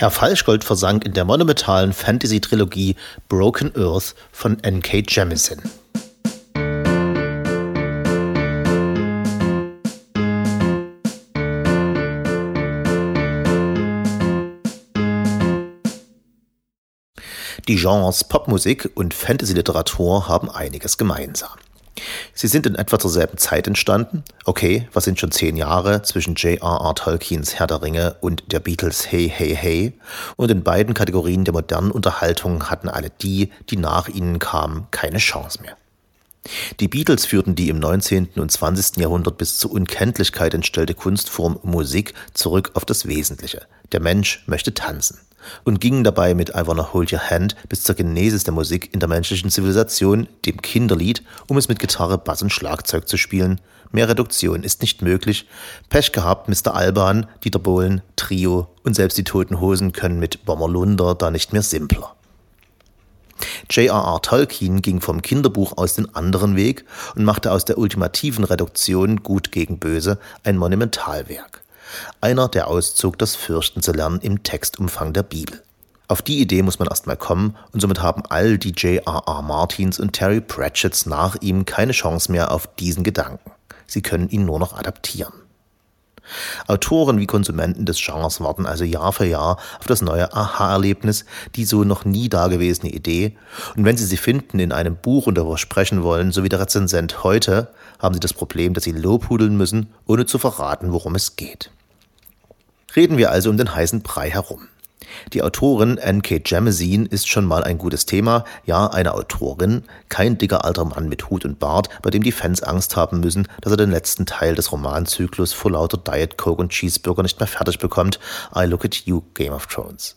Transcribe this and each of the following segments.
Herr Falschgold versank in der monumentalen Fantasy-Trilogie Broken Earth von N.K. Jemisin. Die Genres Popmusik und Fantasy-Literatur haben einiges gemeinsam. Sie sind in etwa zur selben Zeit entstanden. Okay, was sind schon zehn Jahre zwischen J.R.R. Tolkiens Herr der Ringe und der Beatles Hey Hey Hey. Und in beiden Kategorien der modernen Unterhaltung hatten alle die, die nach ihnen kamen, keine Chance mehr. Die Beatles führten die im 19. und 20. Jahrhundert bis zur Unkenntlichkeit entstellte Kunstform Musik zurück auf das Wesentliche. Der Mensch möchte tanzen und gingen dabei mit I Wanna Hold Your Hand bis zur Genesis der Musik in der menschlichen Zivilisation, dem Kinderlied, um es mit Gitarre, Bass und Schlagzeug zu spielen. Mehr Reduktion ist nicht möglich. Pech gehabt, Mr. Alban, Dieter Bohlen, Trio und selbst die Toten Hosen können mit Bommerlunder da nicht mehr simpler. J.R.R. Tolkien ging vom Kinderbuch aus den anderen Weg und machte aus der ultimativen Reduktion Gut gegen Böse ein Monumentalwerk. Einer, der auszog, das Fürchten zu lernen im Textumfang der Bibel. Auf die Idee muss man erstmal kommen und somit haben all die J.R.R. Martins und Terry Pratchetts nach ihm keine Chance mehr auf diesen Gedanken. Sie können ihn nur noch adaptieren. Autoren wie Konsumenten des Genres warten also Jahr für Jahr auf das neue Aha-Erlebnis, die so noch nie dagewesene Idee. Und wenn sie sie finden in einem Buch und darüber sprechen wollen, so wie der Rezensent heute, haben sie das Problem, dass sie lobhudeln müssen, ohne zu verraten, worum es geht. Reden wir also um den heißen Brei herum. Die Autorin N.K. Jemisin ist schon mal ein gutes Thema. Ja, eine Autorin, kein dicker alter Mann mit Hut und Bart, bei dem die Fans Angst haben müssen, dass er den letzten Teil des Romanzyklus vor lauter Diet Coke und Cheeseburger nicht mehr fertig bekommt. I look at you, Game of Thrones.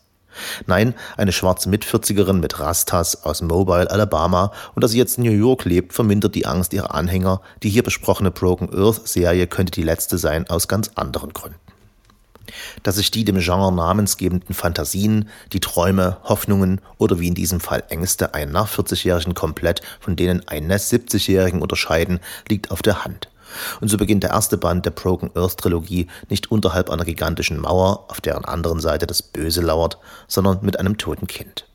Nein, eine schwarze Mitvierzigerin mit Rastas aus Mobile, Alabama und dass sie jetzt in New York lebt, vermindert die Angst ihrer Anhänger. Die hier besprochene Broken Earth Serie könnte die letzte sein aus ganz anderen Gründen dass sich die dem Genre namensgebenden Fantasien, die Träume, Hoffnungen oder wie in diesem Fall Ängste einen nach 40-Jährigen komplett von denen eines 70-Jährigen unterscheiden, liegt auf der Hand. Und so beginnt der erste Band der Broken Earth Trilogie nicht unterhalb einer gigantischen Mauer, auf deren anderen Seite das Böse lauert, sondern mit einem toten Kind.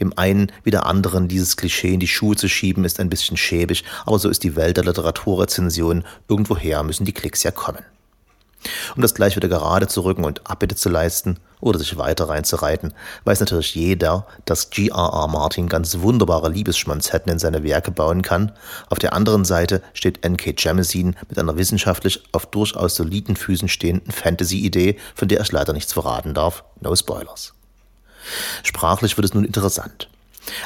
Dem einen wie der anderen dieses Klischee in die Schuhe zu schieben, ist ein bisschen schäbig, aber so ist die Welt der Literaturrezension. Irgendwoher müssen die Klicks ja kommen. Um das gleich wieder gerade zu rücken und Abbitte zu leisten oder sich weiter reinzureiten, weiß natürlich jeder, dass G.R.R. Martin ganz wunderbare Liebesschmanzetten in seine Werke bauen kann. Auf der anderen Seite steht N.K. Jemisin mit einer wissenschaftlich auf durchaus soliden Füßen stehenden Fantasy-Idee, von der ich leider nichts verraten darf. No Spoilers. Sprachlich wird es nun interessant.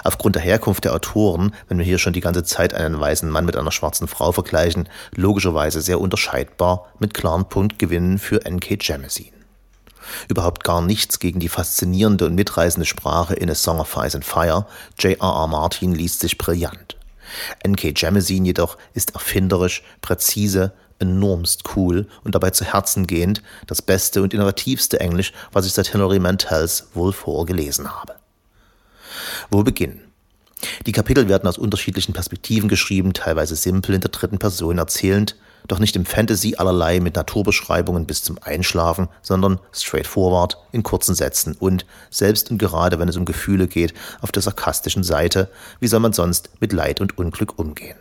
Aufgrund der Herkunft der Autoren, wenn wir hier schon die ganze Zeit einen weißen Mann mit einer schwarzen Frau vergleichen, logischerweise sehr unterscheidbar mit klaren Punktgewinnen für N.K. Jemisin. Überhaupt gar nichts gegen die faszinierende und mitreißende Sprache in A Song of Ice and Fire. J.R.R. Martin liest sich brillant. N.K. Jemisin jedoch ist erfinderisch, präzise, enormst cool und dabei zu Herzen gehend das beste und innovativste Englisch, was ich seit Hilary Mantels wohl vorgelesen habe. Wo beginnen? Die Kapitel werden aus unterschiedlichen Perspektiven geschrieben, teilweise simpel in der dritten Person erzählend, doch nicht im Fantasy allerlei mit Naturbeschreibungen bis zum Einschlafen, sondern straightforward in kurzen Sätzen und, selbst und gerade wenn es um Gefühle geht, auf der sarkastischen Seite, wie soll man sonst mit Leid und Unglück umgehen?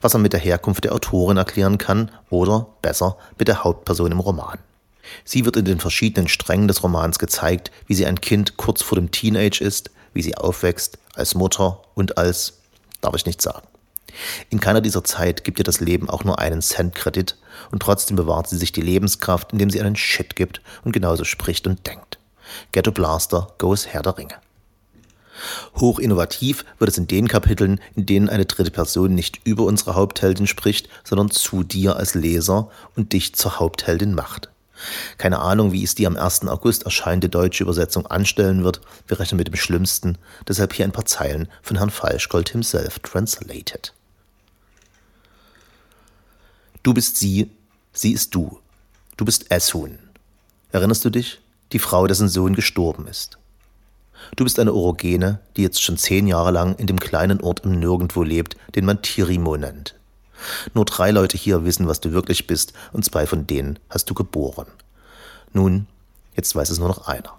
Was man mit der Herkunft der Autorin erklären kann oder, besser, mit der Hauptperson im Roman. Sie wird in den verschiedenen Strängen des Romans gezeigt, wie sie ein Kind kurz vor dem Teenage ist, wie sie aufwächst, als Mutter und als, darf ich nicht sagen. In keiner dieser Zeit gibt ihr das Leben auch nur einen Cent Kredit und trotzdem bewahrt sie sich die Lebenskraft, indem sie einen Shit gibt und genauso spricht und denkt. Ghetto Blaster goes Herr der Ringe. Hoch innovativ wird es in den Kapiteln, in denen eine dritte Person nicht über unsere Hauptheldin spricht, sondern zu dir als Leser und dich zur Hauptheldin macht. Keine Ahnung, wie es die am 1. August erscheinende deutsche Übersetzung anstellen wird. Wir rechnen mit dem Schlimmsten. Deshalb hier ein paar Zeilen von Herrn Falschgold himself translated. Du bist sie, sie ist du. Du bist Essun. Erinnerst du dich? Die Frau, dessen Sohn gestorben ist. Du bist eine Orogene, die jetzt schon zehn Jahre lang in dem kleinen Ort im Nirgendwo lebt, den man Tirimo nennt. Nur drei Leute hier wissen, was du wirklich bist, und zwei von denen hast du geboren. Nun, jetzt weiß es nur noch einer.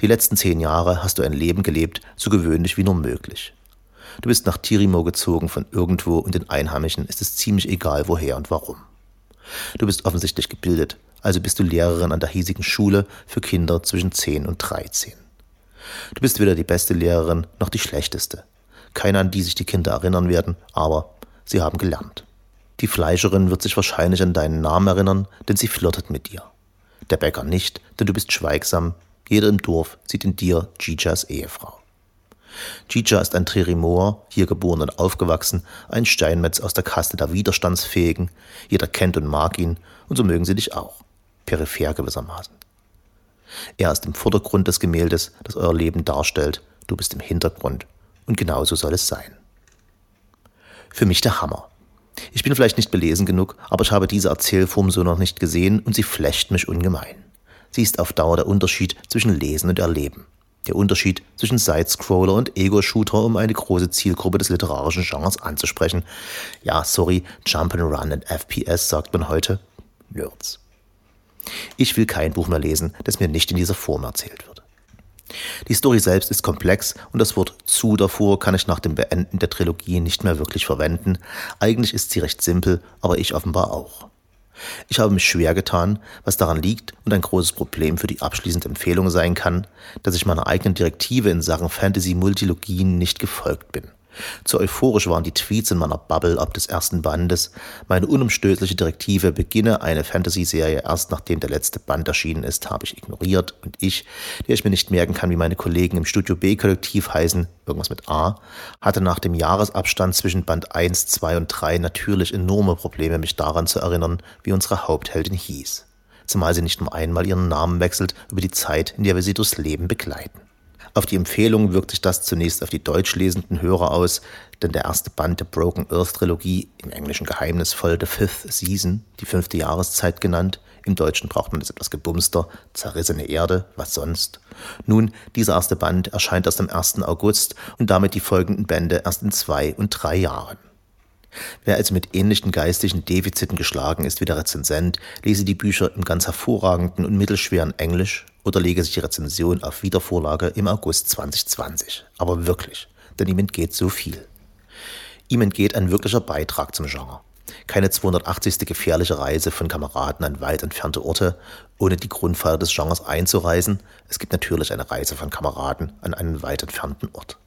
Die letzten zehn Jahre hast du ein Leben gelebt, so gewöhnlich wie nur möglich. Du bist nach Tirimo gezogen von irgendwo und den Einheimischen ist es ziemlich egal, woher und warum. Du bist offensichtlich gebildet, also bist du Lehrerin an der hiesigen Schule für Kinder zwischen 10 und 13. Du bist weder die beste Lehrerin noch die schlechteste. Keine, an die sich die Kinder erinnern werden, aber sie haben gelernt. Die Fleischerin wird sich wahrscheinlich an deinen Namen erinnern, denn sie flirtet mit dir. Der Bäcker nicht, denn du bist schweigsam. Jeder im Dorf sieht in dir Gijas Ehefrau. Gija ist ein Trerimoor, hier geboren und aufgewachsen, ein Steinmetz aus der Kaste der Widerstandsfähigen. Jeder kennt und mag ihn, und so mögen sie dich auch. Peripher gewissermaßen. Er ist im Vordergrund des Gemäldes, das euer Leben darstellt. Du bist im Hintergrund. Und genauso soll es sein. Für mich der Hammer. Ich bin vielleicht nicht belesen genug, aber ich habe diese Erzählform so noch nicht gesehen und sie flecht mich ungemein. Sie ist auf Dauer der Unterschied zwischen Lesen und Erleben. Der Unterschied zwischen Sidescroller und Ego-Shooter, um eine große Zielgruppe des literarischen Genres anzusprechen. Ja, sorry, Jump'n'Run und FPS sagt man heute. Nerds. Ich will kein Buch mehr lesen, das mir nicht in dieser Form erzählt wird. Die Story selbst ist komplex und das Wort zu davor kann ich nach dem Beenden der Trilogie nicht mehr wirklich verwenden. Eigentlich ist sie recht simpel, aber ich offenbar auch. Ich habe mich schwer getan, was daran liegt und ein großes Problem für die abschließende Empfehlung sein kann, dass ich meiner eigenen Direktive in Sachen Fantasy-Multilogien nicht gefolgt bin. Zu euphorisch waren die Tweets in meiner Bubble ab des ersten Bandes. Meine unumstößliche Direktive, beginne eine Fantasy-Serie erst nachdem der letzte Band erschienen ist, habe ich ignoriert und ich, der ich mir nicht merken kann, wie meine Kollegen im Studio B-Kollektiv heißen, irgendwas mit A, hatte nach dem Jahresabstand zwischen Band 1, 2 und 3 natürlich enorme Probleme, mich daran zu erinnern, wie unsere Hauptheldin hieß. Zumal sie nicht nur einmal ihren Namen wechselt über die Zeit, in der wir sie durchs Leben begleiten. Auf die Empfehlung wirkt sich das zunächst auf die deutsch lesenden Hörer aus, denn der erste Band der Broken Earth Trilogie, im Englischen geheimnisvoll The Fifth Season, die fünfte Jahreszeit genannt, im Deutschen braucht man das etwas gebumster, zerrissene Erde, was sonst. Nun, dieser erste Band erscheint erst am 1. August und damit die folgenden Bände erst in zwei und drei Jahren. Wer also mit ähnlichen geistigen Defiziten geschlagen ist wie der Rezensent, lese die Bücher im ganz hervorragenden und mittelschweren Englisch oder lege sich die Rezension auf Wiedervorlage im August 2020. Aber wirklich, denn ihm entgeht so viel. Ihm entgeht ein wirklicher Beitrag zum Genre. Keine 280. gefährliche Reise von Kameraden an weit entfernte Orte, ohne die Grundpfeiler des Genres einzureisen. Es gibt natürlich eine Reise von Kameraden an einen weit entfernten Ort.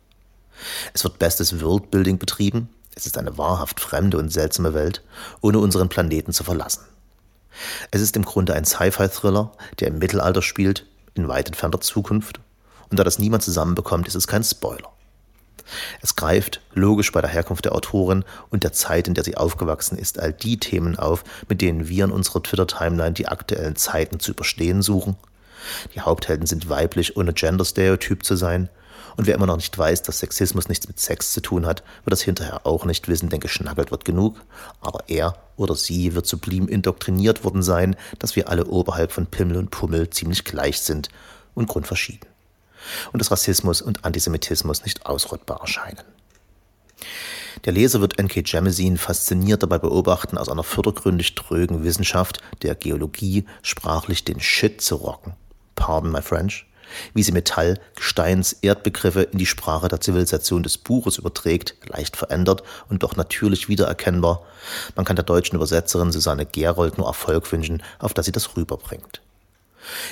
Es wird bestes Worldbuilding betrieben, es ist eine wahrhaft fremde und seltsame Welt, ohne unseren Planeten zu verlassen. Es ist im Grunde ein Sci-Fi-Thriller, der im Mittelalter spielt, in weit entfernter Zukunft. Und da das niemand zusammenbekommt, ist es kein Spoiler. Es greift, logisch bei der Herkunft der Autorin und der Zeit, in der sie aufgewachsen ist, all die Themen auf, mit denen wir in unserer Twitter-Timeline die aktuellen Zeiten zu überstehen suchen. Die Haupthelden sind weiblich, ohne Gender-Stereotyp zu sein und wer immer noch nicht weiß, dass Sexismus nichts mit Sex zu tun hat, wird das hinterher auch nicht wissen, denn geschnackelt wird genug. Aber er oder sie wird sublim indoktriniert worden sein, dass wir alle oberhalb von Pimmel und Pummel ziemlich gleich sind und grundverschieden. Und dass Rassismus und Antisemitismus nicht ausrottbar erscheinen. Der Leser wird N.K. Jemisin fasziniert dabei beobachten, aus einer fördergründig trögen Wissenschaft, der Geologie, sprachlich den Shit zu rocken. Pardon my French wie sie Metall, Gesteins, Erdbegriffe in die Sprache der Zivilisation des Buches überträgt, leicht verändert und doch natürlich wiedererkennbar. Man kann der deutschen Übersetzerin Susanne Gerold nur Erfolg wünschen, auf dass sie das rüberbringt.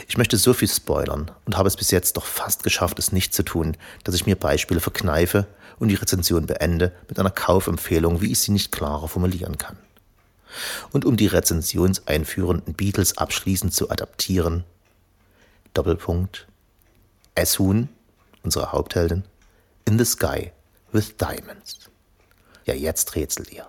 Ich möchte so viel spoilern und habe es bis jetzt doch fast geschafft, es nicht zu tun, dass ich mir Beispiele verkneife und die Rezension beende mit einer Kaufempfehlung, wie ich sie nicht klarer formulieren kann. Und um die rezensionseinführenden Beatles abschließend zu adaptieren, Doppelpunkt, Esun, unsere Hauptheldin, in the sky with diamonds. Ja, jetzt rätsel ihr.